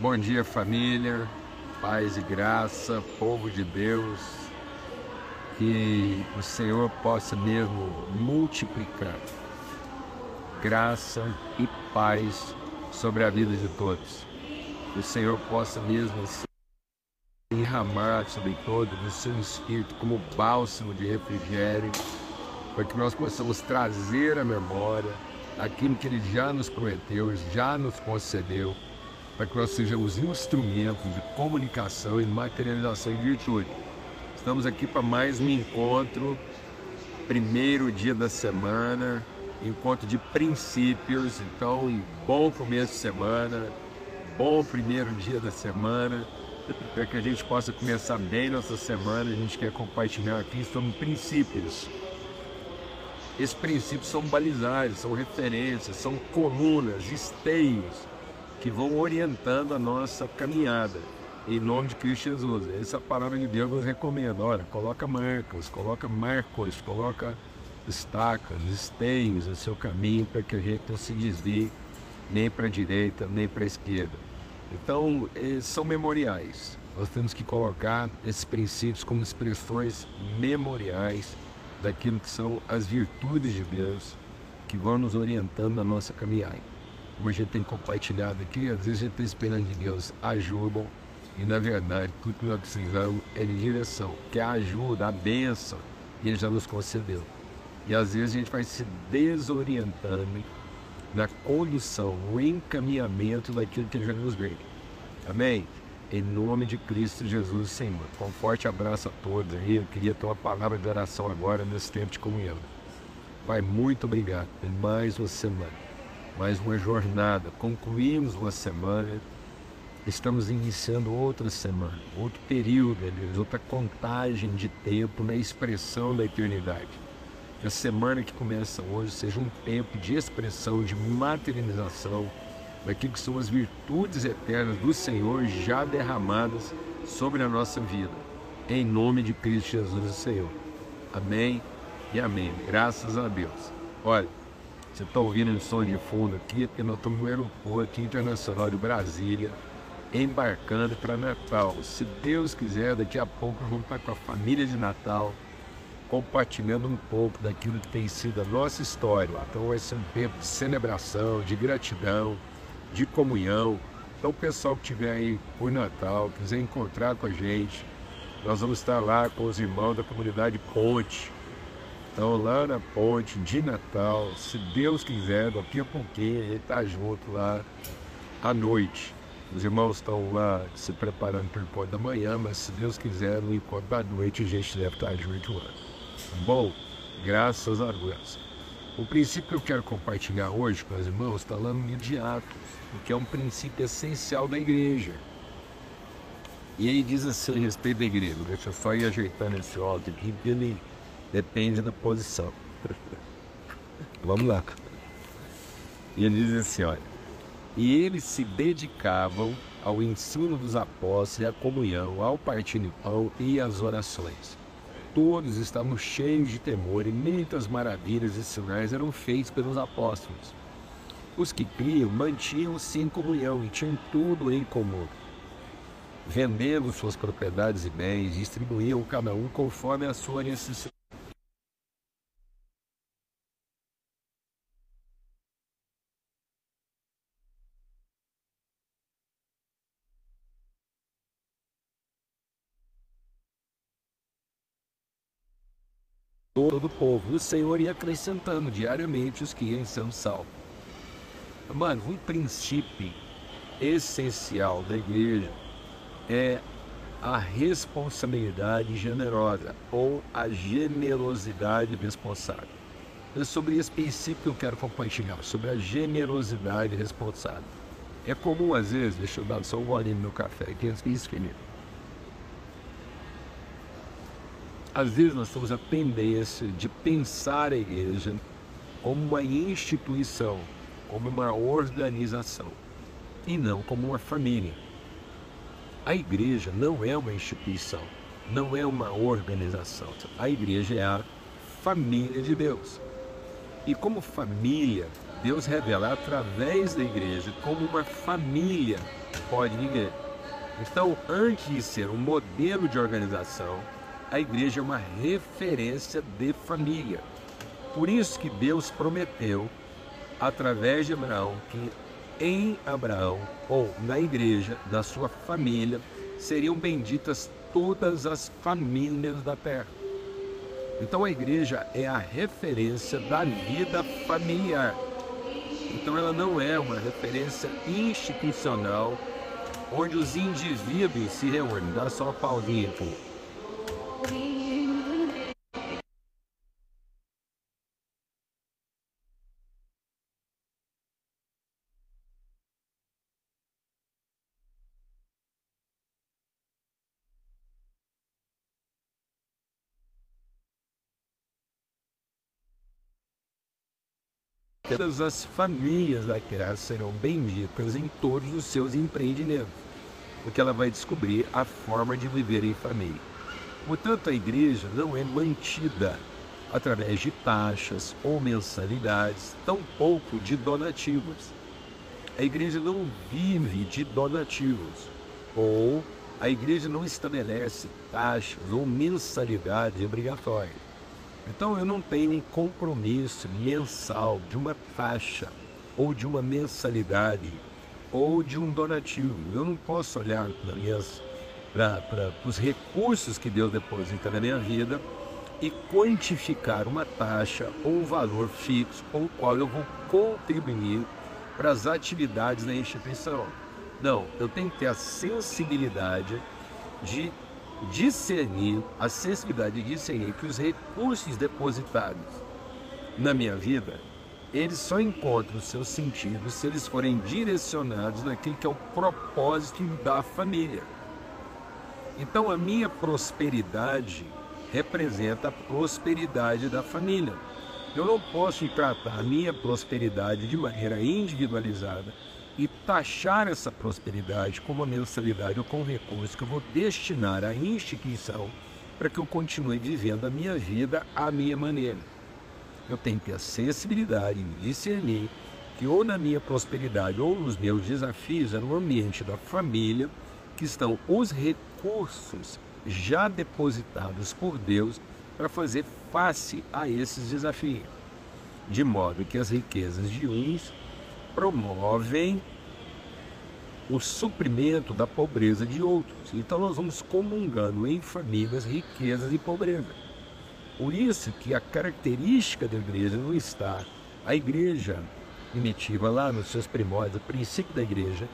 Bom dia, família, paz e graça, povo de Deus. Que o Senhor possa mesmo multiplicar graça e paz sobre a vida de todos. Que o Senhor possa mesmo derramar sobre todos o seu espírito como bálsamo de refrigério, para que nós possamos trazer à memória aquilo que Ele já nos prometeu, já nos concedeu para que nós sejamos instrumentos de comunicação e materialização de virtude. Estamos aqui para mais um encontro, primeiro dia da semana, encontro de princípios. Então, bom começo de semana, bom primeiro dia da semana, para que a gente possa começar bem nossa semana. A gente quer compartilhar aqui sobre princípios. Esses princípios são balizares, são referências, são colunas, esteios que vão orientando a nossa caminhada. Em nome de Cristo Jesus. Essa palavra de Deus nos recomenda. Olha, coloca marcas, coloca marcos, coloca estacas, esteios no seu caminho para que a gente não se desvie nem para a direita, nem para a esquerda. Então, eh, são memoriais. Nós temos que colocar esses princípios como expressões memoriais daquilo que são as virtudes de Deus que vão nos orientando na nossa caminhada como a gente tem compartilhado aqui, às vezes a gente está esperando de Deus ajuda, e na verdade tudo que nós precisamos é de direção, que é a ajuda, a bênção, Ele já nos concedeu. E às vezes a gente vai se desorientando na condução, no encaminhamento daquilo que Ele já nos veio. Amém? Em nome de Cristo Jesus, Senhor. Com um forte abraço a todos aí. Eu queria ter uma palavra de oração agora nesse tempo de comunhão. Pai, muito obrigado mais uma semana mais uma jornada. Concluímos uma semana, estamos iniciando outra semana, outro período, Deus, outra contagem de tempo na expressão da eternidade. Que a semana que começa hoje seja um tempo de expressão, de materialização daquilo que são as virtudes eternas do Senhor já derramadas sobre a nossa vida. Em nome de Cristo Jesus, o Senhor. Amém e amém. Graças a Deus. Olha, você está ouvindo o som de fundo aqui, porque nós estamos no aeroporto internacional de Brasília, embarcando para Natal. Se Deus quiser, daqui a pouco vamos estar com a família de Natal, compartilhando um pouco daquilo que tem sido a nossa história. Então vai ser um tempo de celebração, de gratidão, de comunhão. Então o pessoal que estiver aí por Natal, quiser encontrar com a gente, nós vamos estar lá com os irmãos da comunidade Ponte, então lá na ponte de Natal, se Deus quiser, daqui a pouquinho a gente está junto lá à noite. Os irmãos estão lá se preparando para o encontro da manhã, mas se Deus quiser, no encontro da noite a gente deve estar junto lá. Bom, graças a Deus. O princípio que eu quero compartilhar hoje com os irmãos está lá no livro de Atos, que é um princípio essencial da igreja. E aí diz assim a respeito da igreja, deixa eu só ir ajeitando esse ódio aqui, ele Depende da posição. Vamos lá. E ele diz assim, olha. E eles se dedicavam ao ensino dos apóstolos, à comunhão, ao partir do pão e às orações. Todos estavam cheios de temor e muitas maravilhas e sinais eram feitos pelos apóstolos. Os que criam mantinham-se em comunhão e tinham tudo em comum. Vendendo suas propriedades e bens, distribuíam cada um conforme a sua necessidade todo o povo. O Senhor ia acrescentando diariamente os que iam sendo salvos. Mano, um princípio essencial da igreja é a responsabilidade generosa ou a generosidade responsável. É sobre esse princípio que eu quero compartilhar, sobre a generosidade responsável. É comum às vezes, deixa eu dar só um golinho no meu café que isso, querido. Às vezes nós temos a tendência de pensar a igreja como uma instituição, como uma organização, e não como uma família. A igreja não é uma instituição, não é uma organização. A igreja é a família de Deus. E como família, Deus revela através da igreja como uma família pode viver. Então, antes de ser um modelo de organização, a igreja é uma referência de família. Por isso que Deus prometeu, através de Abraão, que em Abraão, ou na igreja, da sua família, seriam benditas todas as famílias da terra. Então a igreja é a referência da vida familiar. Então ela não é uma referência institucional onde os indivíduos se reúnem. Dá só uma pausinha. Todas as famílias da terra serão benditas em todos os seus empreendimentos, porque ela vai descobrir a forma de viver em família. Portanto, a igreja não é mantida através de taxas ou mensalidades, tampouco de donativos. A igreja não vive de donativos, ou a igreja não estabelece taxas ou mensalidades obrigatórias. Então eu não tenho um compromisso mensal de uma taxa ou de uma mensalidade ou de um donativo. Eu não posso olhar para os recursos que Deus deposita na minha vida e quantificar uma taxa ou um valor fixo com o qual eu vou contribuir para as atividades da instituição. Não, eu tenho que ter a sensibilidade de discernir, a sensibilidade de discernir que os recursos depositados na minha vida, eles só encontram seu sentido se eles forem direcionados naquilo que é o propósito da família. Então a minha prosperidade representa a prosperidade da família. Eu não posso tratar a minha prosperidade de maneira individualizada e taxar essa prosperidade como uma mensalidade ou com recurso que eu vou destinar à instituição para que eu continue vivendo a minha vida à minha maneira. Eu tenho que ter a sensibilidade em discernir que ou na minha prosperidade ou nos meus desafios é no ambiente da família que estão os recursos já depositados por Deus para fazer face a esses desafios. De modo que as riquezas de uns promovem o suprimento da pobreza de outros. Então nós vamos comungando em famílias riquezas e pobreza. Por isso que a característica da igreja não está. A igreja primitiva, lá nos seus primórdios, o princípio da igreja,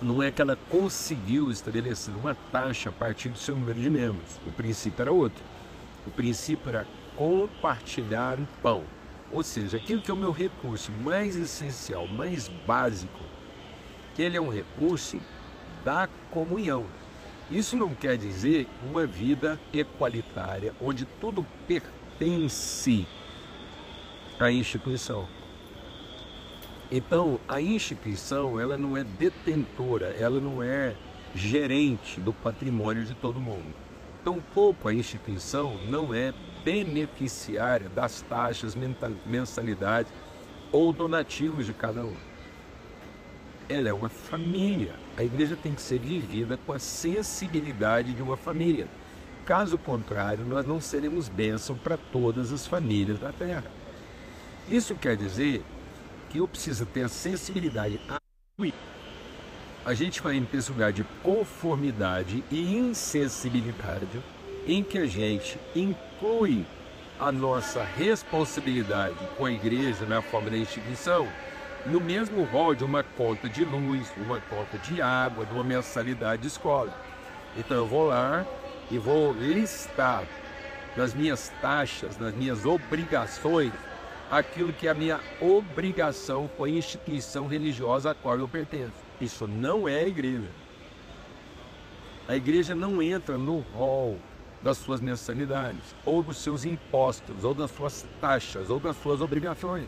não é que ela conseguiu estabelecer uma taxa a partir do seu número de membros. O princípio era outro. O princípio era compartilhar o pão. Ou seja, aquilo que é o meu recurso mais essencial, mais básico, que ele é um recurso da comunhão. Isso não quer dizer uma vida equalitária, onde tudo pertence à instituição. Então, a instituição, ela não é detentora, ela não é gerente do patrimônio de todo mundo. Tampouco a instituição não é beneficiária das taxas, mensalidades ou donativos de cada um. Ela é uma família. A igreja tem que ser vivida com a sensibilidade de uma família. Caso contrário, nós não seremos bênção para todas as famílias da terra. Isso quer dizer que eu preciso ter a sensibilidade. A gente vai em lugar de conformidade e insensibilidade em que a gente inclui a nossa responsabilidade com a igreja na forma da instituição no mesmo rol de uma conta de luz, uma conta de água, de uma mensalidade de escola. Então eu vou lá e vou listar nas minhas taxas, nas minhas obrigações, aquilo que é a minha obrigação com a instituição religiosa a qual eu pertenço. Isso não é a igreja. A igreja não entra no rol das suas mensalidades, ou dos seus impostos, ou das suas taxas, ou das suas obrigações.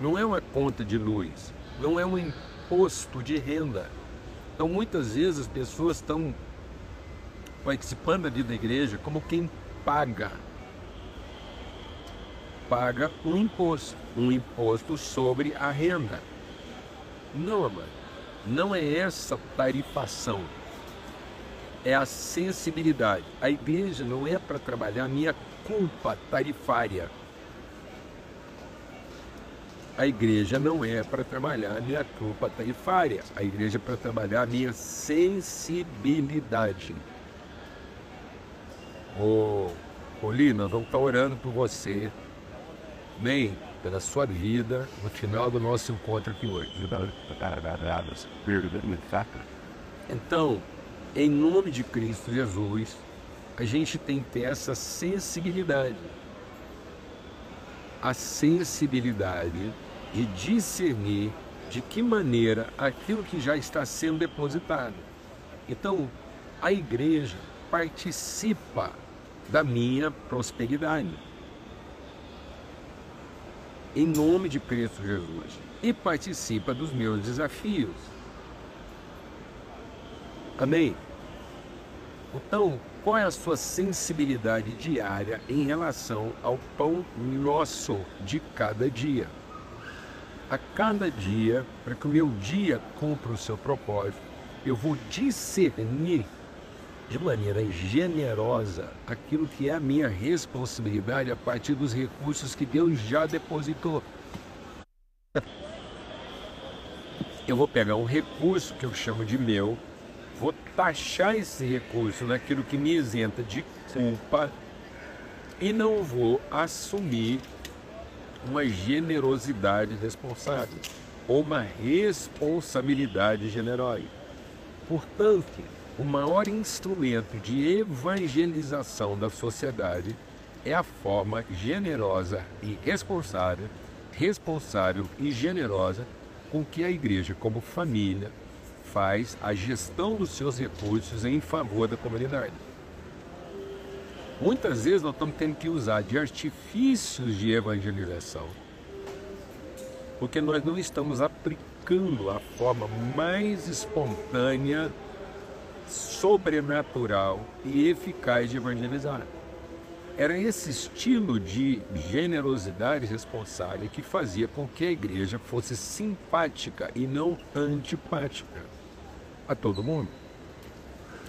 Não é uma conta de luz, não é um imposto de renda. Então, muitas vezes, as pessoas estão participando ali da igreja como quem paga. Paga um imposto, um imposto sobre a renda. Não, amado. Não é essa tarifação. É a sensibilidade. A igreja não é para trabalhar a minha culpa tarifária. A igreja não é para trabalhar a minha culpa tarifária. A igreja é para trabalhar a minha sensibilidade. Ô, oh, nós vamos estar orando por você. Bem, pela sua vida no final do nosso encontro aqui hoje. Então, em nome de Cristo Jesus, a gente tem que ter essa sensibilidade. A sensibilidade de discernir de que maneira aquilo que já está sendo depositado. Então, a igreja participa da minha prosperidade em nome de Cristo Jesus e participa dos meus desafios. Amém? Então, qual é a sua sensibilidade diária em relação ao pão nosso de cada dia? A cada dia, para que o meu dia cumpra o seu propósito, eu vou discernir de maneira generosa aquilo que é a minha responsabilidade a partir dos recursos que Deus já depositou. Eu vou pegar um recurso que eu chamo de meu, vou taxar esse recurso naquilo que me isenta de culpa e não vou assumir uma generosidade responsável ou uma responsabilidade generosa. Portanto, o maior instrumento de evangelização da sociedade é a forma generosa e responsável, responsável e generosa com que a igreja, como família, faz a gestão dos seus recursos em favor da comunidade. Muitas vezes nós estamos tendo que usar de artifícios de evangelização, porque nós não estamos aplicando a forma mais espontânea sobrenatural e eficaz de evangelizar. Era esse estilo de generosidade responsável que fazia com que a igreja fosse simpática e não antipática a todo mundo.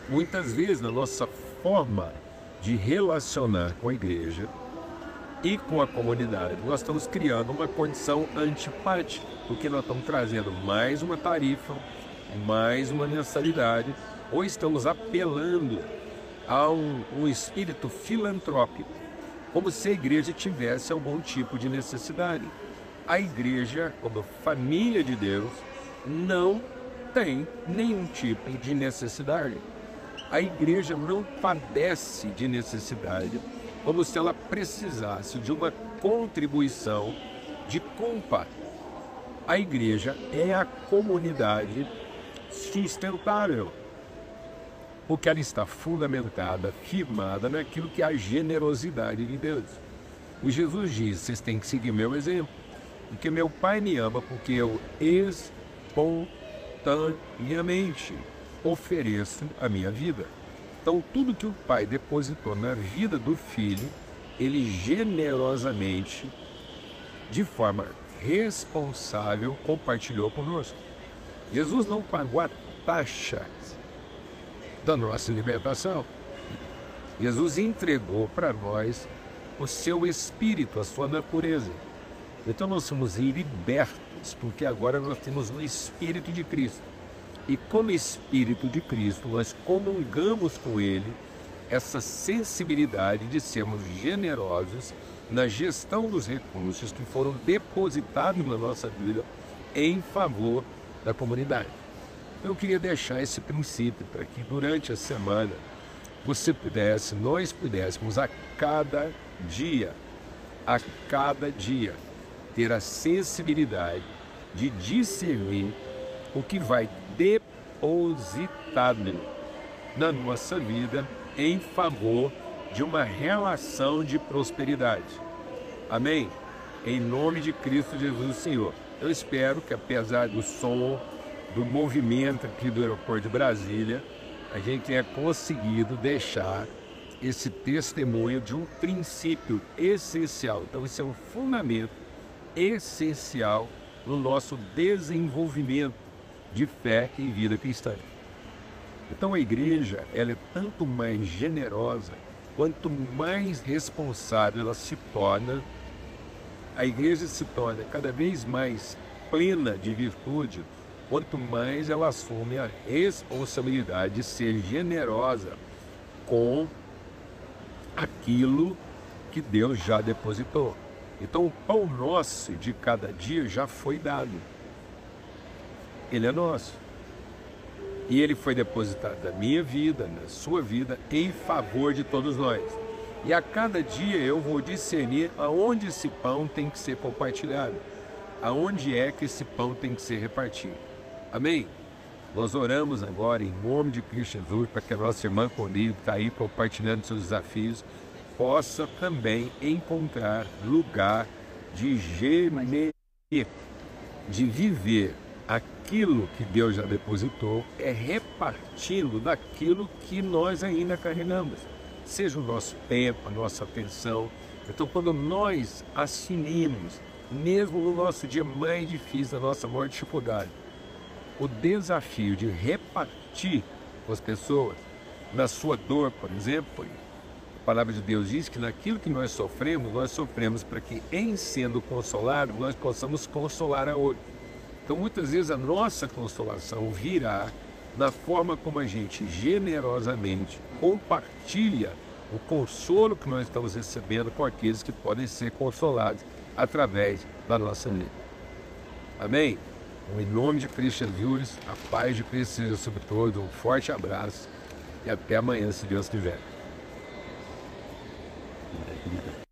Muitas vezes, na nossa forma de relacionar com a igreja e com a comunidade, nós estamos criando uma condição antipática, porque nós estamos trazendo mais uma tarifa, mais uma mensalidade ou estamos apelando a um, um espírito filantrópico, como se a igreja tivesse algum tipo de necessidade. A igreja, como família de Deus, não tem nenhum tipo de necessidade. A igreja não padece de necessidade como se ela precisasse de uma contribuição de culpa. A igreja é a comunidade sustentável porque ela está fundamentada, firmada naquilo que é a generosidade de Deus. O Jesus diz: vocês têm que seguir meu exemplo, porque meu Pai me ama, porque eu espontaneamente ofereço a minha vida. Então, tudo que o Pai depositou na vida do Filho, ele generosamente, de forma responsável, compartilhou conosco. Jesus não pagou a taxa da nossa libertação. Jesus entregou para nós o seu espírito, a sua natureza. Então nós somos libertos, porque agora nós temos o Espírito de Cristo. E como Espírito de Cristo, nós comungamos com Ele essa sensibilidade de sermos generosos na gestão dos recursos que foram depositados na nossa vida em favor da comunidade. Eu queria deixar esse princípio para que durante a semana você pudesse, nós pudéssemos a cada dia, a cada dia, ter a sensibilidade de discernir o que vai depositado na nossa vida em favor de uma relação de prosperidade. Amém? Em nome de Cristo Jesus, Senhor. Eu espero que apesar do som do movimento aqui do aeroporto de Brasília, a gente tenha conseguido deixar esse testemunho de um princípio essencial. Então, isso é um fundamento essencial no nosso desenvolvimento de fé e vida cristã. Então a igreja ela é tanto mais generosa quanto mais responsável ela se torna, a igreja se torna cada vez mais plena de virtude, quanto mais ela assume a responsabilidade de ser generosa com aquilo que Deus já depositou. Então o pão nosso de cada dia já foi dado. Ele é nosso. E ele foi depositado na minha vida, na sua vida, em favor de todos nós. E a cada dia eu vou discernir aonde esse pão tem que ser compartilhado, aonde é que esse pão tem que ser repartido. Amém? Nós oramos agora em nome de Cristo Jesus para que a nossa irmã que está aí compartilhando seus desafios, possa também encontrar lugar de gemer, de viver aquilo que Deus já depositou é repartindo daquilo que nós ainda carregamos, seja o nosso tempo, a nossa atenção. Então, quando nós assumimos, mesmo no nosso dia mais difícil, a nossa maior dificuldade, o desafio de repartir com as pessoas, na sua dor, por exemplo, palavra de Deus diz que naquilo que nós sofremos, nós sofremos para que, em sendo consolados, nós possamos consolar a outro. Então, muitas vezes, a nossa consolação virá na forma como a gente generosamente compartilha o consolo que nós estamos recebendo com aqueles que podem ser consolados através da nossa vida. Amém? Em nome de Cristo Jesus, a paz de Cristo seja sobre todos, um forte abraço e até amanhã, se Deus quiser.